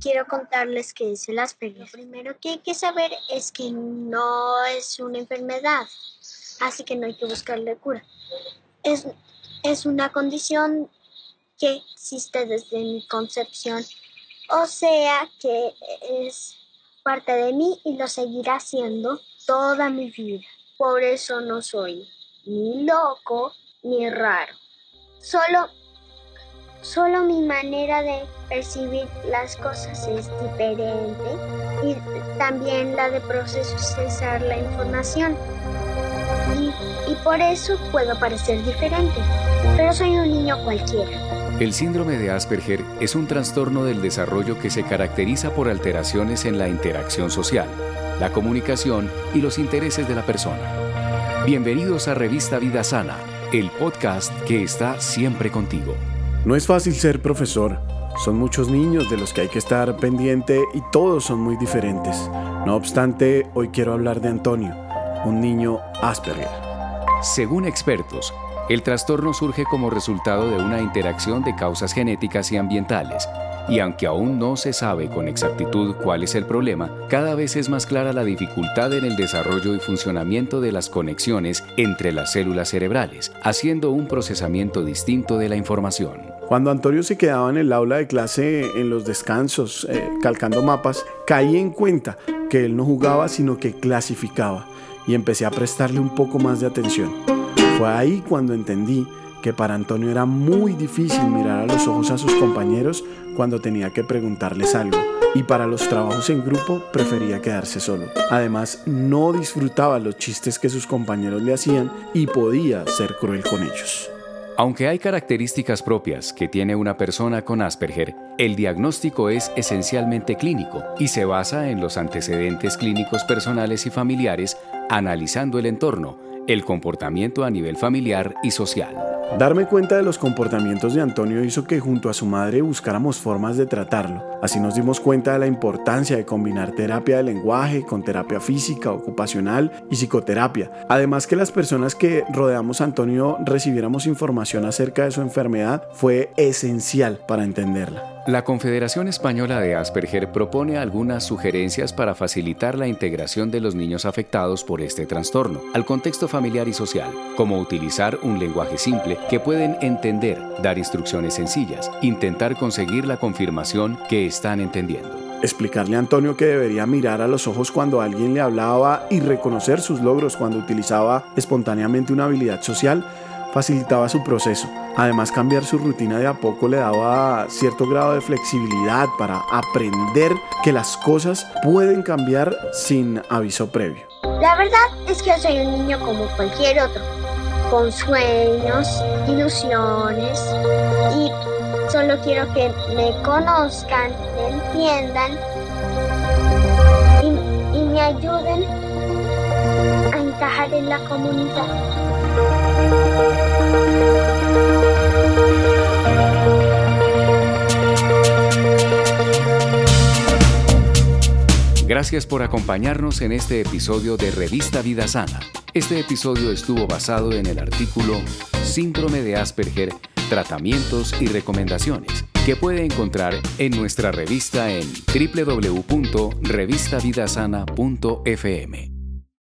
quiero contarles qué es el Asperger. Lo primero que hay que saber es que no es una enfermedad, así que no hay que buscarle cura. Es, es una condición que existe desde mi concepción, o sea que es parte de mí y lo seguirá siendo toda mi vida. Por eso no soy ni loco ni raro. Solo, solo mi manera de percibir las cosas es diferente y también la de procesar la información. Y, y por eso puedo parecer diferente, pero soy un niño cualquiera. El síndrome de Asperger es un trastorno del desarrollo que se caracteriza por alteraciones en la interacción social, la comunicación y los intereses de la persona. Bienvenidos a Revista Vida Sana, el podcast que está siempre contigo. No es fácil ser profesor. Son muchos niños de los que hay que estar pendiente y todos son muy diferentes. No obstante, hoy quiero hablar de Antonio, un niño Asperger. Según expertos, el trastorno surge como resultado de una interacción de causas genéticas y ambientales, y aunque aún no se sabe con exactitud cuál es el problema, cada vez es más clara la dificultad en el desarrollo y funcionamiento de las conexiones entre las células cerebrales, haciendo un procesamiento distinto de la información. Cuando Antonio se quedaba en el aula de clase en los descansos, eh, calcando mapas, caí en cuenta que él no jugaba sino que clasificaba y empecé a prestarle un poco más de atención. Fue ahí cuando entendí que para Antonio era muy difícil mirar a los ojos a sus compañeros cuando tenía que preguntarles algo y para los trabajos en grupo prefería quedarse solo. Además, no disfrutaba los chistes que sus compañeros le hacían y podía ser cruel con ellos. Aunque hay características propias que tiene una persona con Asperger, el diagnóstico es esencialmente clínico y se basa en los antecedentes clínicos personales y familiares, analizando el entorno, el comportamiento a nivel familiar y social. Darme cuenta de los comportamientos de Antonio hizo que junto a su madre buscáramos formas de tratarlo. Así nos dimos cuenta de la importancia de combinar terapia de lenguaje con terapia física, ocupacional y psicoterapia. Además que las personas que rodeamos a Antonio recibiéramos información acerca de su enfermedad fue esencial para entenderla. La Confederación Española de Asperger propone algunas sugerencias para facilitar la integración de los niños afectados por este trastorno al contexto familiar y social, como utilizar un lenguaje simple que pueden entender, dar instrucciones sencillas, intentar conseguir la confirmación que están entendiendo. Explicarle a Antonio que debería mirar a los ojos cuando alguien le hablaba y reconocer sus logros cuando utilizaba espontáneamente una habilidad social facilitaba su proceso. Además, cambiar su rutina de a poco le daba cierto grado de flexibilidad para aprender que las cosas pueden cambiar sin aviso previo. La verdad es que yo soy un niño como cualquier otro, con sueños, ilusiones y solo quiero que me conozcan, me entiendan y, y me ayuden a encajar en la comunidad. Gracias por acompañarnos en este episodio de Revista Vida Sana. Este episodio estuvo basado en el artículo Síndrome de Asperger, Tratamientos y Recomendaciones, que puede encontrar en nuestra revista en www.revistavidasana.fm.